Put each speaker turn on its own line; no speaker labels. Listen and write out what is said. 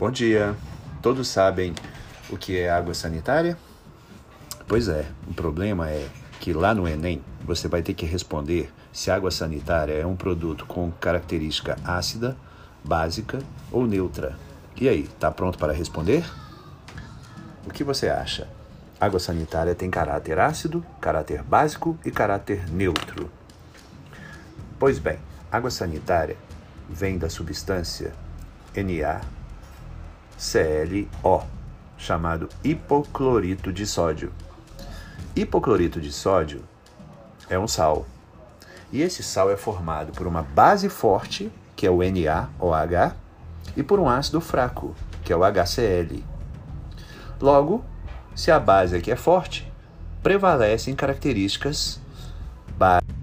Bom dia. Todos sabem o que é água sanitária? Pois é, o problema é que lá no Enem você vai ter que responder se água sanitária é um produto com característica ácida, básica ou neutra. E aí, tá pronto para responder? O que você acha? Água sanitária tem caráter ácido, caráter básico e caráter neutro. Pois bem, água sanitária vem da substância NaClO, chamado hipoclorito de sódio. Hipoclorito de sódio é um sal. E esse sal é formado por uma base forte, que é o NaOH, e por um ácido fraco, que é o HCl. Logo, se a base aqui é forte, prevalecem características básicas